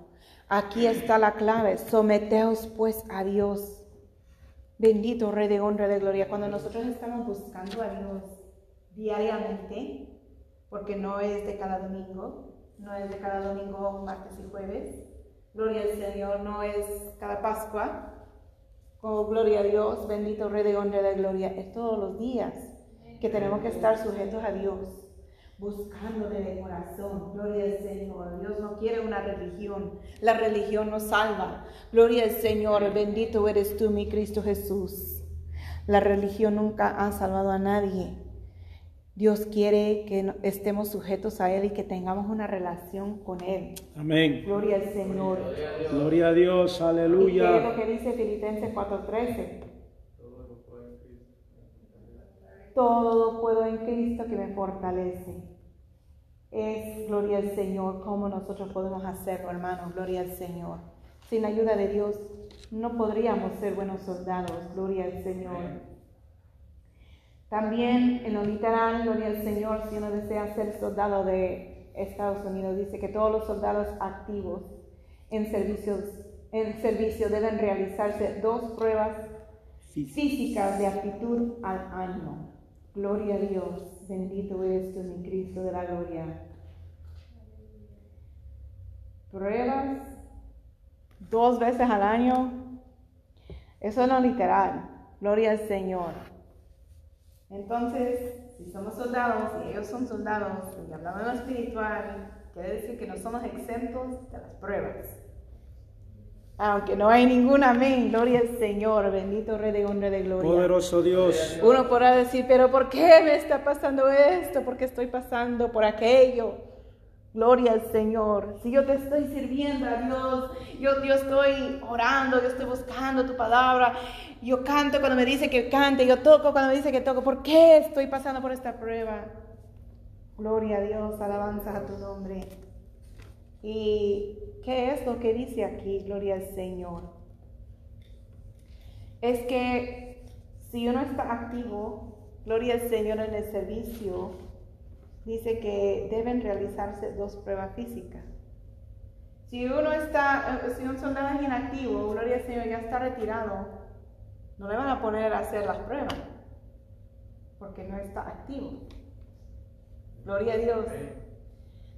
aquí está la clave. Someteos pues a Dios. Bendito Rey de honra de gloria. Cuando nosotros estamos buscando a Dios diariamente, porque no es de cada domingo, no es de cada domingo, martes y jueves. Gloria al Señor, no es cada Pascua, Oh, gloria a Dios, bendito Rey de honra de gloria. Es todos los días que tenemos que estar sujetos a Dios, buscándole de corazón. Gloria al Señor. Dios no quiere una religión. La religión nos salva. Gloria al Señor. Bendito eres tú, mi Cristo Jesús. La religión nunca ha salvado a nadie. Dios quiere que estemos sujetos a Él y que tengamos una relación con Él. Amén. Gloria al Señor. Gloria a Dios, aleluya. ¿Y qué es lo que dice Filipenses 4:13? Todo puedo en Cristo que me fortalece. Es gloria al Señor. ¿Cómo nosotros podemos hacerlo, hermanos? Gloria al Señor. Sin ayuda de Dios no podríamos ser buenos soldados. Gloria al Señor. También en lo literal, gloria al Señor, si uno desea ser soldado de Estados Unidos, dice que todos los soldados activos en, servicios, en servicio deben realizarse dos pruebas físicas de aptitud al año. Gloria a Dios, bendito eres tú, mi Cristo de la gloria. Pruebas dos veces al año, eso no es literal, gloria al Señor. Entonces, si somos soldados y ellos son soldados y hablamos de lo espiritual, quiere decir que no somos exentos de las pruebas. Aunque no hay ningún amén, gloria al Señor, bendito Rey de honra de gloria. Poderoso Dios. Uno podrá decir, pero ¿por qué me está pasando esto? ¿Por qué estoy pasando por aquello? Gloria al Señor. Si yo te estoy sirviendo a Dios, yo, yo estoy orando, yo estoy buscando tu palabra, yo canto cuando me dice que cante, yo toco cuando me dice que toco. ¿Por qué estoy pasando por esta prueba? Gloria a Dios, alabanza a tu nombre. ¿Y qué es lo que dice aquí? Gloria al Señor. Es que si uno está activo, gloria al Señor en el servicio, dice que deben realizarse dos pruebas físicas. Si uno está, eh, si un soldado es inactivo, gloria al Señor, ya está retirado, no le van a poner a hacer las pruebas, porque no está activo. Gloria a Dios.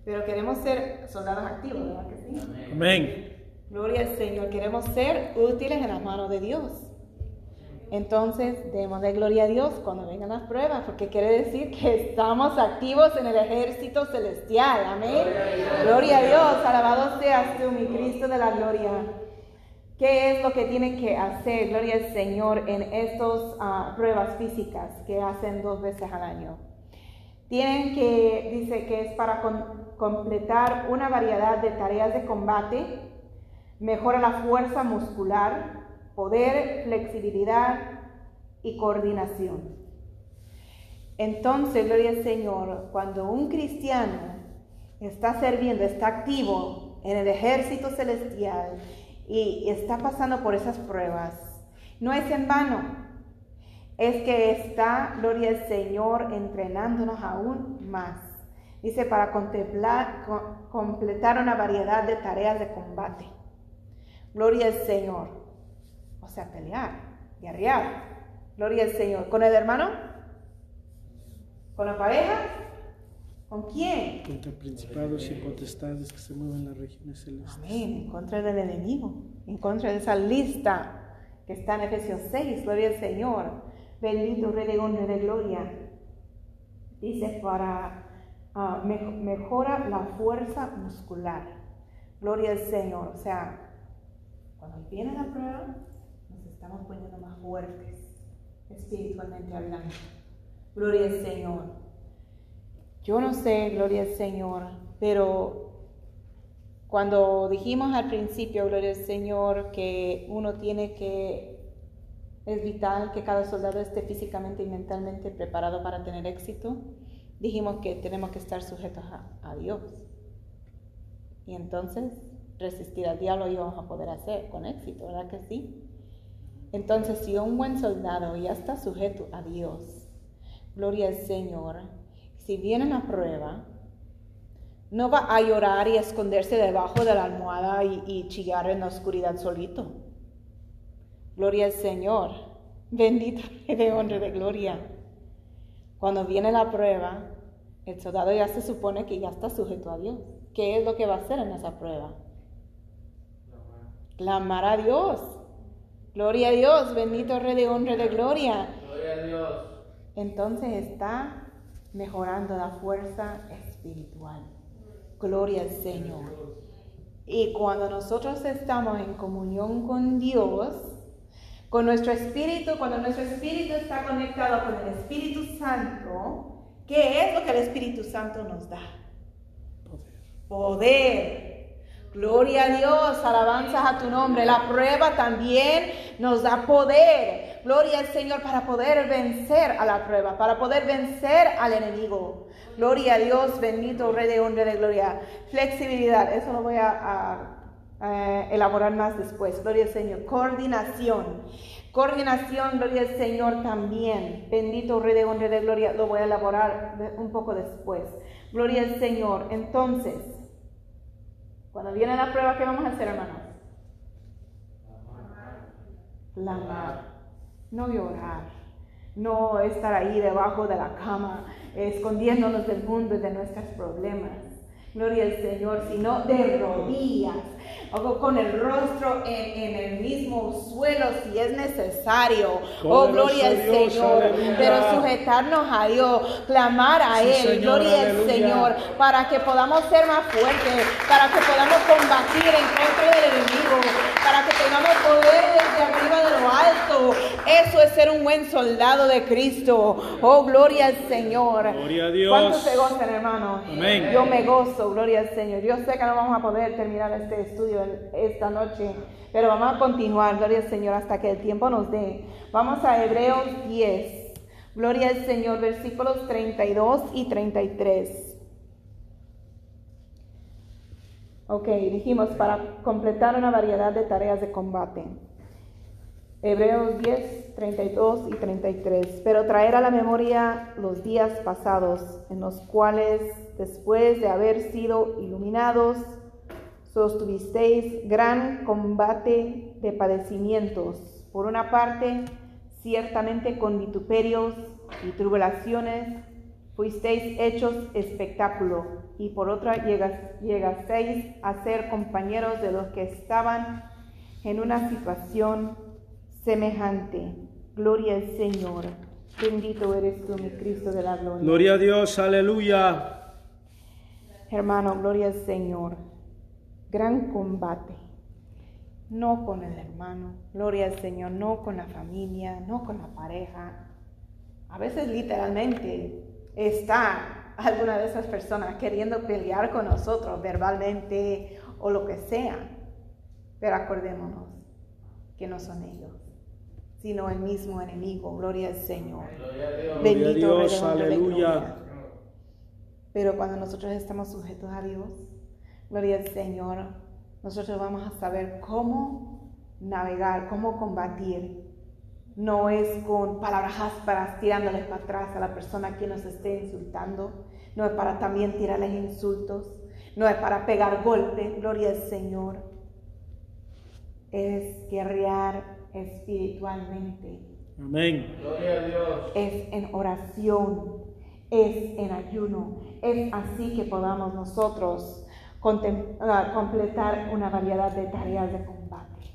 Pero queremos ser soldados activos, ¿verdad que sí? Amén. Gloria al Señor. Queremos ser útiles en las manos de Dios. Entonces, demos de gloria a Dios cuando vengan las pruebas, porque quiere decir que estamos activos en el ejército celestial. Amén. Gloria a Dios. Alabado seas tú, mi Cristo de la gloria. ¿Qué es lo que tienen que hacer, gloria al Señor, en estas ah, pruebas físicas que hacen dos veces al año? Tienen que, dice que es para completar una variedad de tareas de combate, mejora la fuerza muscular, poder, flexibilidad y coordinación. Entonces, gloria al Señor, cuando un cristiano está sirviendo, está activo en el ejército celestial, y está pasando por esas pruebas, no es en vano. Es que está, gloria al Señor, entrenándonos aún más. Dice, para contemplar, completar una variedad de tareas de combate. Gloria al Señor. O sea, pelear, guerrear. Gloria al Señor. ¿Con el hermano? ¿Con la pareja? ¿Con quién? Contra principados y potestades que se mueven en las regiones celestes. Amén. En contra del enemigo. En contra de esa lista que está en Efesios 6. Gloria al Señor. Bendito Rey de honra de gloria. Dice para uh, mejora la fuerza muscular. Gloria al Señor. O sea, cuando viene la prueba, nos estamos poniendo más fuertes, espiritualmente hablando. Gloria al Señor. Yo no sé, gloria al Señor, pero Cuando dijimos al principio, gloria al Señor, que uno tiene que, es vital que cada soldado esté físicamente y mentalmente preparado para tener éxito, dijimos que tenemos que estar sujetos a, Dios. Y entonces resistir al diablo y vamos a poder hacer con éxito, ¿verdad que sí? Entonces, si un buen soldado ya está sujeto a Dios, gloria al Señor, si viene la prueba, no va a llorar y esconderse debajo de la almohada y, chillar en la oscuridad solito. Gloria al Señor. Bendito de honra de gloria. Cuando viene la prueba, el soldado ya se supone que ya está sujeto a Dios. ¿Qué es lo que va a hacer en esa prueba? Clamar a Dios. Gloria a Dios, bendito Rey de honra de gloria. Gloria a Dios. Entonces está mejorando la fuerza espiritual. Gloria al Señor. Y cuando nosotros estamos en comunión con Dios, con nuestro espíritu, cuando nuestro espíritu está conectado con el Espíritu Santo, ¿qué es lo que el Espíritu Santo nos da? Poder. Poder. Gloria a Dios, alabanzas a tu nombre. La prueba también nos da poder. Gloria al Señor para poder vencer a la prueba, para poder vencer al enemigo. Gloria a Dios, bendito Rey de honra de gloria. Flexibilidad, eso lo voy a, elaborar más después. Gloria al Señor. Coordinación. Coordinación, gloria al Señor también. Bendito Rey de honra de gloria, lo voy a elaborar un poco después. Gloria al Señor. Entonces, cuando viene la prueba, ¿qué vamos a hacer, hermanos? Clamar. No llorar. No estar ahí debajo de la cama escondiéndonos del mundo y de nuestros problemas. Gloria al Señor, sino de rodillas, o con el rostro en, el mismo suelo si es necesario. Oh, gloria al Señor. Pero sujetarnos a Dios, clamar a Él, gloria al Señor, para que podamos ser más fuertes, para que podamos combatir en contra del enemigo, para que tengamos poder desde arriba de lo alto. Eso es ser un buen soldado de Cristo. Oh, gloria al Señor. Gloria a Dios. ¿Cuántos se gozan, hermanos? Amén. Yo me gozo, gloria al Señor. Yo sé que no vamos a poder terminar este estudio esta noche, pero vamos a continuar, gloria al Señor, hasta que el tiempo nos dé. Vamos a Hebreos 10. Gloria al Señor, versículos 32 y 33. Ok, dijimos para completar una variedad de tareas de combate. Hebreos 10, 32 y 33. Pero traer a la memoria los días pasados, en los cuales, después de haber sido iluminados, sostuvisteis gran combate de padecimientos. Por una parte, ciertamente con vituperios y tribulaciones fuisteis hechos espectáculo, y por otra llegasteis a ser compañeros de los que estaban en una situación semejante. Gloria al Señor. Bendito eres tú, mi Cristo de la gloria. Gloria a Dios, aleluya. Hermano, gloria al Señor gran combate. No con el hermano, gloria al Señor, no con la familia, no con la pareja. A veces literalmente está alguna de esas personas queriendo pelear con nosotros verbalmente o lo que sea. Pero acordémonos que no son ellos, sino el mismo enemigo. Gloria al Señor. Bendito Dios, aleluya. Pero cuando nosotros estamos sujetos a Dios, Gloria al Señor. Nosotros vamos a saber cómo navegar, cómo combatir. No es con palabras ásperas tirándoles para atrás a la persona que nos esté insultando. No es para también tirarles insultos. No es para pegar golpes. Gloria al Señor. Es guerrear espiritualmente. Amén. Gloria a Dios. Es en oración. Es en ayuno. Es así que podamos nosotros completar una variedad de tareas de combate.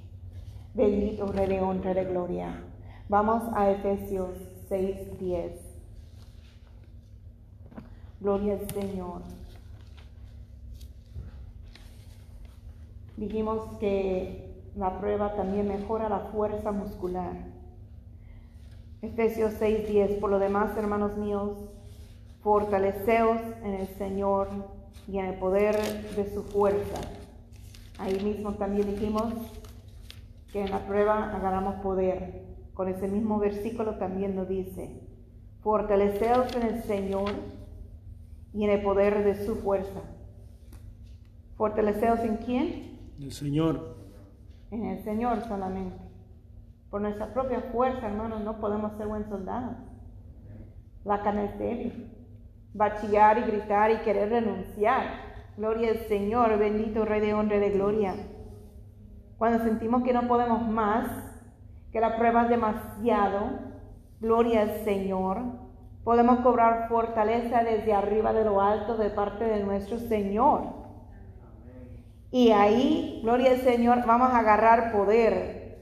Bendito Rey de honra de gloria. Vamos a Efesios 6:10. Gloria al Señor. Dijimos que la prueba también mejora la fuerza muscular. Efesios 6:10. Por lo demás, hermanos míos, fortaleceos en el Señor y en el poder de su fuerza. Ahí mismo también dijimos que en la prueba agarramos poder. Con ese mismo versículo también nos dice, fortaleceos en el Señor y en el poder de su fuerza. ¿Fortaleceos en quién? En el Señor. En el Señor solamente. Por nuestra propia fuerza, hermanos, no podemos ser buen soldados. La carne es débil. Va a chillar y gritar y querer renunciar. Gloria al Señor, bendito Rey de honra y de gloria. Cuando sentimos que no podemos más, que la prueba es demasiado, gloria al Señor, podemos cobrar fortaleza desde arriba de lo alto de parte de nuestro Señor. Y ahí, gloria al Señor, vamos a agarrar poder.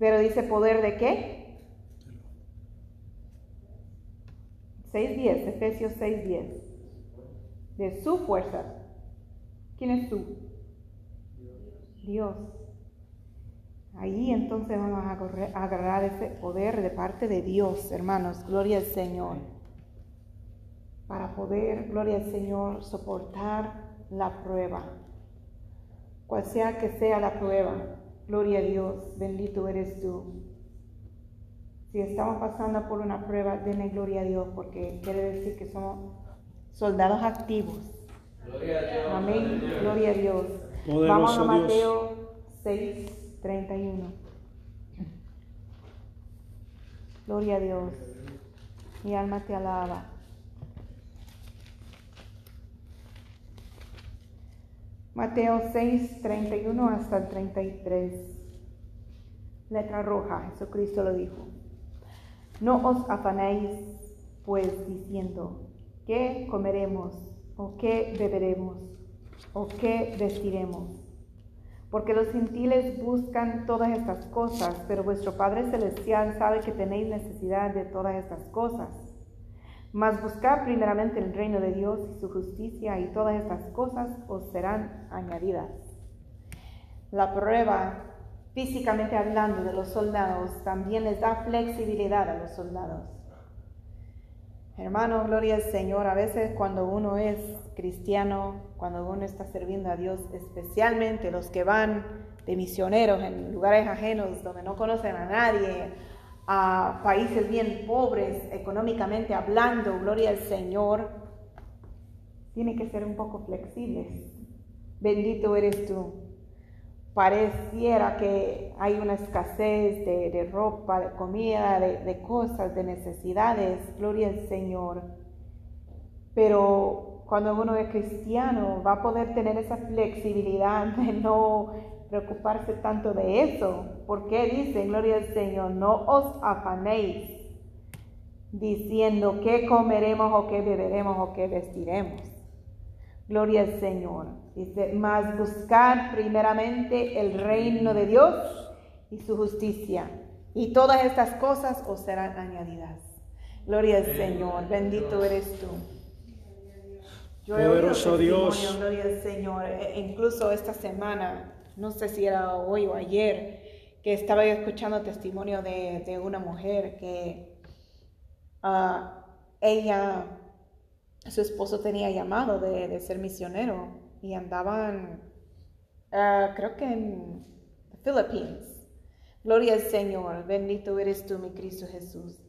Pero dice poder de qué? 6.10, Efesios 6.10 de su fuerza. ¿Quién es tú? Dios. Ahí entonces vamos a agarrar ese poder de parte de Dios, hermanos. Gloria al Señor. Para poder, gloria al Señor, soportar la prueba. Cual sea que sea la prueba, gloria a Dios, bendito eres tú. Si estamos pasando por una prueba, denle gloria a Dios, porque quiere decir que somos soldados activos. Gloria a Dios. Amén. Gloria a Dios. Vamos a Mateo 6, 31. Gloria a Dios. Mi alma te alaba. Mateo 6, 31 hasta el 33. Letra roja, Jesucristo lo dijo. No os afanéis, pues, diciendo, ¿Qué comeremos? ¿O qué beberemos? ¿O qué vestiremos? Porque los gentiles buscan todas estas cosas, pero vuestro Padre Celestial sabe que tenéis necesidad de todas estas cosas. Mas buscad primeramente el reino de Dios y su justicia, y todas estas cosas os serán añadidas. La prueba, físicamente hablando, de los soldados también les da flexibilidad a los soldados. Hermano, gloria al Señor. A veces cuando uno es cristiano, cuando uno está sirviendo a Dios, especialmente los que van de misioneros en lugares ajenos donde no conocen a nadie, a países bien pobres económicamente hablando, gloria al Señor, tiene que ser un poco flexibles. Bendito eres tú pareciera que hay una escasez de, ropa, de comida, de, cosas, de necesidades, gloria al Señor. Pero cuando uno es cristiano va a poder tener esa flexibilidad de no preocuparse tanto de eso. porque dice, gloria al Señor, no os afanéis diciendo qué comeremos o qué beberemos o qué vestiremos? Gloria al Señor. Dice, más buscar primeramente el reino de Dios y su justicia. Y todas estas cosas os serán añadidas. Gloria al Señor. Bendito eres tú. Yo he Poderoso Dios. Gloria al Señor. E, incluso esta semana, no sé si era hoy o ayer, que estaba escuchando testimonio de, una mujer que ah, ella su esposo tenía llamado de, ser misionero y andaban, ah, creo que en Philippines. Gloria al Señor, bendito eres tú, mi Cristo Jesús.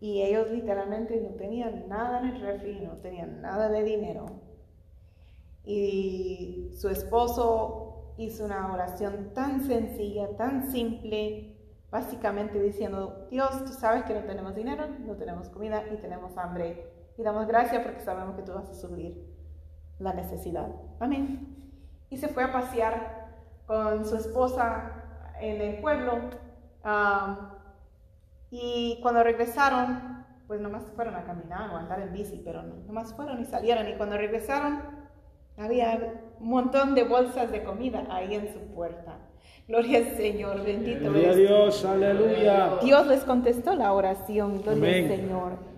Y ellos literalmente no tenían nada en el refri, no tenían nada de dinero. Y su esposo hizo una oración tan sencilla, tan simple, básicamente diciendo, Dios, tú sabes que no tenemos dinero, no tenemos comida y tenemos hambre y damos gracias porque sabemos que tú vas a subir la necesidad. Amén. Y se fue a pasear con su esposa en el pueblo. y cuando regresaron, pues nomás fueron a caminar o a andar en bici, pero nomás fueron y salieron. Y cuando regresaron, había un montón de bolsas de comida ahí en su puerta. Gloria al Señor, bendito. Gloria a Dios, aleluya. Dios les contestó la oración, gloria al Señor.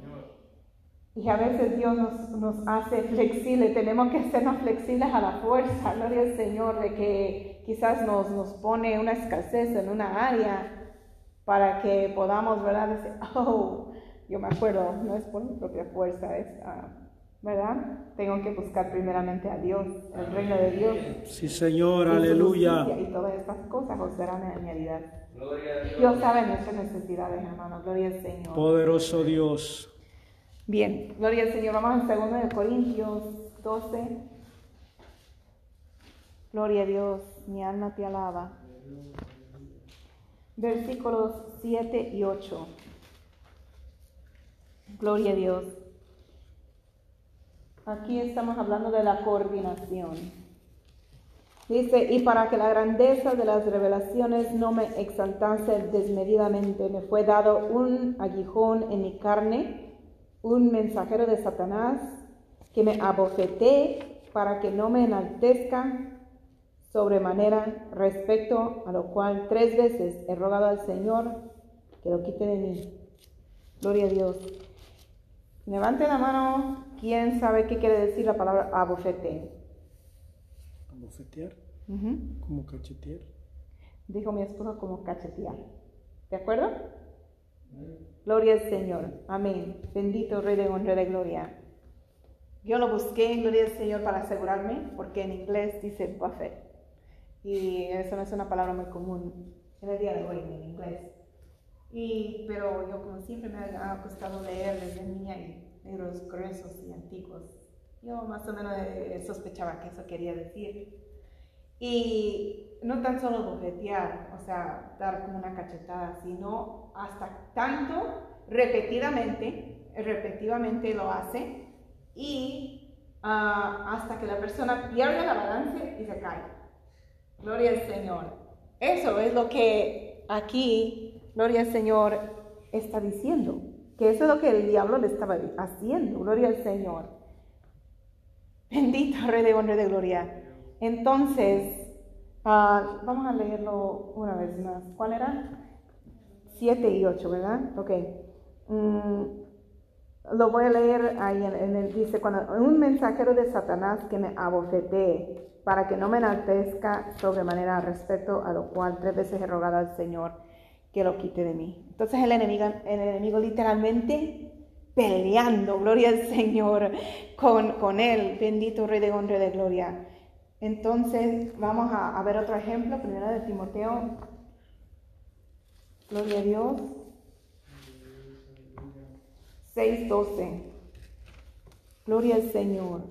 Y a veces Dios nos, hace flexibles, tenemos que sernos flexibles a la fuerza, gloria al Señor, de que quizás nos, nos pone una escasez en una área para que podamos, ¿verdad? Decir, oh, yo me acuerdo, no es por mi propia fuerza, es, ah, ¿verdad? Tengo que buscar primeramente a Dios, el reino de Dios. Sí, Señor, aleluya. Y todas estas cosas os serán añadidas. Dios sabe nuestras necesidades, hermano. Gloria al Señor. Poderoso Dios. Bien, gloria al Señor. Vamos a 2 de Corintios 12. Gloria a Dios, mi alma te alaba. Versículos 7 y 8. Gloria a Dios. Aquí estamos hablando de la coordinación. Dice, y para que la grandeza de las revelaciones no me exaltase desmedidamente, me fue dado un aguijón en mi carne, un mensajero de Satanás, que me abofeté para que no me enaltezca sobremanera, respecto a lo cual tres veces he rogado al Señor que lo quite de mí. Gloria a Dios. Levante la mano, ¿quién sabe qué quiere decir la palabra abofete? ¿Abofetear? ¿Como cachetear? Dijo mi esposo como cachetear. ¿De acuerdo? Gloria al Señor. Amén. Bendito Rey de honra de gloria. Yo lo busqué, gloria al Señor, para asegurarme, porque en inglés dice buffet. Y eso no es una palabra muy común en el día de hoy en inglés. Y, pero yo como siempre me ha gustado leer desde niña y libros gruesos y antiguos. Yo más o menos eh, sospechaba que eso quería decir. Y no tan solo bofetear, o sea, dar como una cachetada, sino hasta tanto repetidamente, repetidamente lo hace y ah, hasta que la persona pierde la balance y se cae. Gloria al Señor. Eso es lo que aquí gloria al Señor, está diciendo. Que eso es lo que el diablo le estaba haciendo. Gloria al Señor. Bendito Rey de honra de gloria. Entonces, ah, vamos a leerlo una vez más. ¿Cuál era? Siete y ocho, ¿verdad? Ok. Mm, lo voy a leer ahí en, el, dice, cuando un mensajero de Satanás que me abofetee para que no me enaltezca sobremanera respecto a lo cual tres veces he rogado al Señor que lo quite de mí. Entonces el enemigo, el enemigo literalmente peleando, gloria al Señor, con, con él, bendito Rey de honra de gloria. Entonces vamos a, ver otro ejemplo, primero de Timoteo, gloria a Dios, 6.12, gloria al Señor.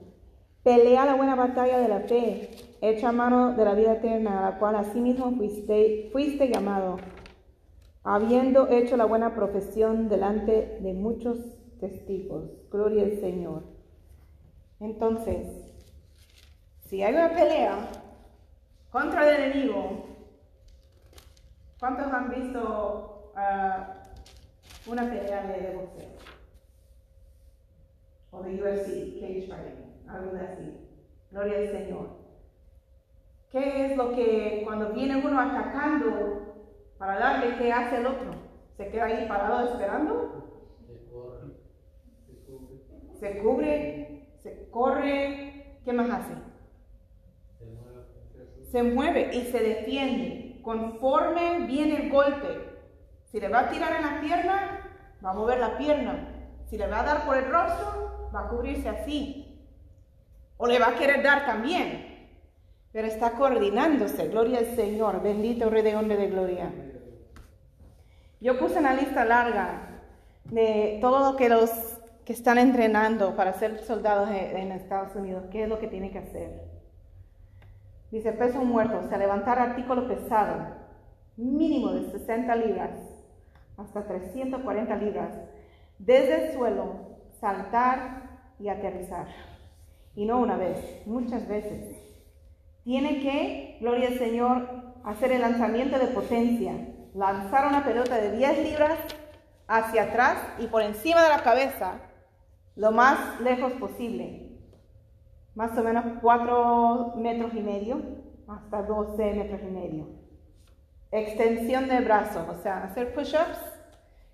Pelea la buena batalla de la fe, echa mano de la vida eterna, a la cual asimismo fuiste, fuiste llamado habiendo hecho la buena profesión delante de muchos testigos. Gloria al Señor. Entonces, si hay una pelea contra el enemigo, ¿cuántos han visto ah, una pelea de boxeo? O de UFC, cage fighting, algo así. Gloria al Señor. ¿Qué es lo que cuando viene uno atacando para darle qué hace el otro. ¿Se queda ahí parado esperando? Se cubre, se corre, ¿qué más hace? Se mueve y se defiende conforme viene el golpe. Si le va a tirar en la pierna, va a mover la pierna. Si le va a dar por el rostro, va a cubrirse así. O le va a querer dar también. Pero está coordinándose. Gloria al Señor. Bendito Rey de Hombre de Gloria. Yo puse una lista larga de todo lo que los que están entrenando para ser soldados en Estados Unidos, qué es lo que tienen que hacer. Dice peso muerto, o sea, levantar artículo pesado, mínimo de 60 libras hasta 340 libras, desde el suelo, saltar y aterrizar. Y no una vez, muchas veces. Tiene que, gloria al Señor, hacer el lanzamiento de potencia, lanzar una pelota de 10 libras hacia atrás y por encima de la cabeza lo más lejos posible. Más o menos 4 metros y medio hasta 12 metros y medio. Extensión de brazos, o sea, hacer push-ups,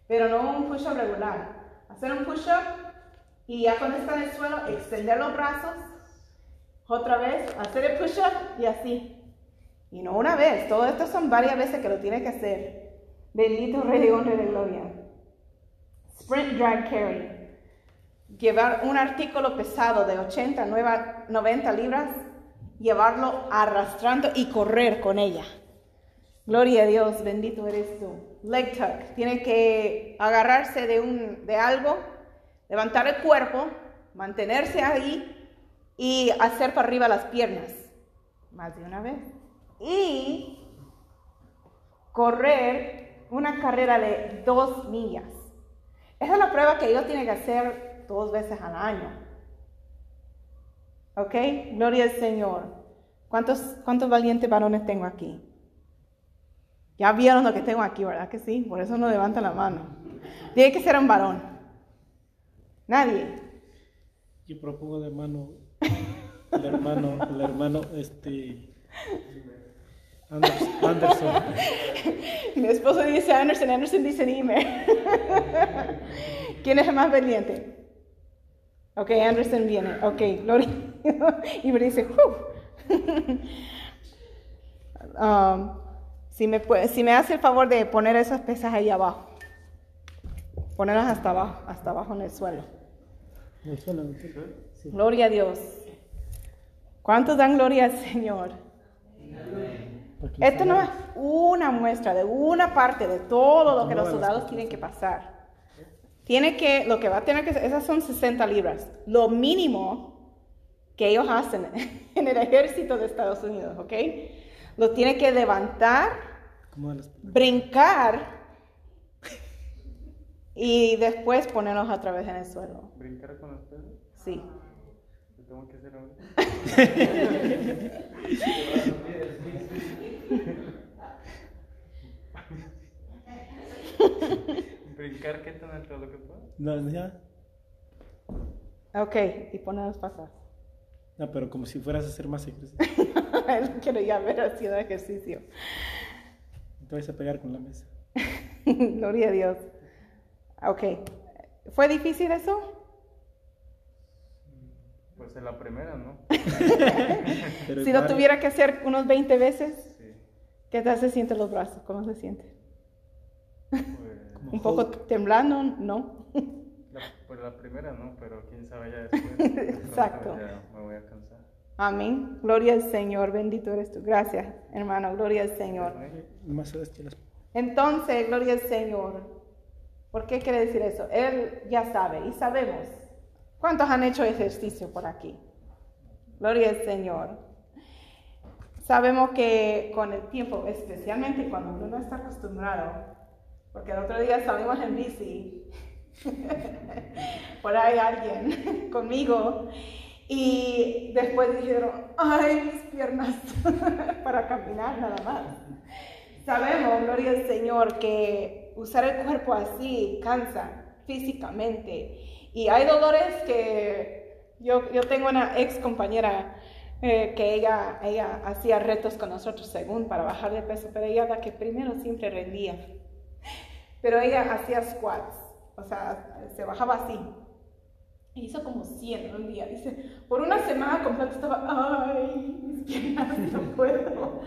pero no un push-up regular. Hacer un push-up y ya cuando está en el suelo, extender los brazos. Otra vez, hacer el push-up y así. Y no una vez, todo esto son varias veces que lo tiene que hacer. Bendito Rey de Honra de Gloria. Sprint Drag Carry. Llevar un artículo pesado de 80, 90 libras, llevarlo arrastrando y correr con ella. Gloria a Dios, bendito eres tú. Leg tuck, tiene que agarrarse de, un, de algo, levantar el cuerpo, mantenerse ahí y hacer para arriba las piernas. Más de una vez. Y correr una carrera de dos millas. Esa es la prueba que ellos tienen que hacer dos veces al año. ¿Ok? Gloria al Señor. ¿Cuántos, cuántos valientes varones tengo aquí? Ya vieron lo que tengo aquí, ¿verdad que sí? Por eso no levantan la mano. Tiene que ser un varón. Nadie. Yo propongo de mano el hermano, el hermano, este, Anderson. Mi esposo dice Anderson, Anderson dice dime. ¿Quién es el más valiente? Ok, Anderson viene. Ok, Gloria. y me dice, um, si, me, si me hace el favor de poner esas pesas ahí abajo. Ponerlas hasta abajo, hasta abajo en el suelo. Gloria a Dios. ¿Cuántos dan gloria al Señor? Esto no es una muestra de una parte de todo lo que los soldados tienen que pasar. Tiene que, lo que va a tener que esas son 60 libras, lo mínimo que ellos hacen en el ejército de Estados Unidos, ¿ok? Lo tiene que levantar, brincar y después ponerlos a través en el suelo. ¿Brincar con los pelos? Sí tengo que hacer ahora? ¿Brincar qué tan alto lo que puedo? No, ya. Ok, y ponernos pasar. No, pero como si fueras a hacer más ejercicio. Él quiere ya ver haciendo ejercicio. Te vas a pegar con la mesa. Gloria a Dios. Ok. ¿Fue difícil eso? Pues en la primera, ¿no? si lo tuviera que hacer unos 20 veces, ¿qué tal se sienten los brazos? ¿Cómo se siente? Pues, ¿Un poco temblando? No. La, pues la primera no, pero quién sabe ya después. Exacto. Ya me voy a cansar. Amén. Gloria al Señor. Bendito eres tú. Gracias, hermano. Gloria al Señor. Entonces, gloria al Señor. ¿Por qué quiere decir eso? Él ya sabe y sabemos ¿Cuántos han hecho ejercicio por aquí? Gloria al Señor. Sabemos que con el tiempo, especialmente cuando uno no está acostumbrado, porque el otro día salimos en bici, por ahí alguien conmigo, y después dijeron, ay, mis piernas, para caminar nada más. Sabemos, gloria al Señor, que usar el cuerpo así cansa físicamente y hay dolores que yo, yo tengo una ex compañera eh, que ella, ella hacía retos con nosotros según para bajar de peso, pero ella la que primero siempre rendía. Pero ella hacía squats, o sea, se bajaba así. Hizo como 100 un día. Dice, por una semana completa estaba, ay, mis piernas no puedo.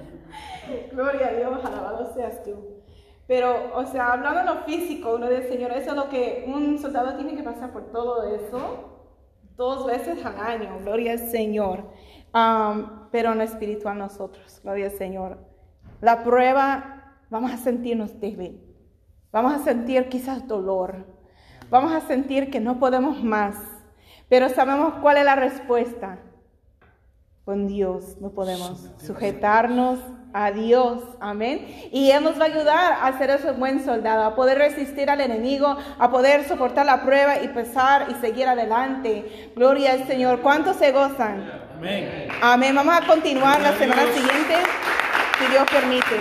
Gloria a Dios, alabado seas tú. Pero, o sea, hablando de lo físico, uno dice, Señor, eso es lo que un soldado tiene que pasar por todo eso dos veces al año, gloria al Señor. pero en lo espiritual nosotros, gloria al Señor. La prueba, vamos a sentirnos débiles, vamos a sentir quizás dolor, vamos a sentir que no podemos más, pero sabemos cuál es la respuesta. Con Dios no podemos sujetarnos a Dios. Amén. Y Él nos va a ayudar a ser ese buen soldado, a poder resistir al enemigo, a poder soportar la prueba y pesar y seguir adelante. Gloria al Señor. ¿Cuántos se gozan? Amén. Amén. Vamos a continuar la semana siguiente, si Dios permite.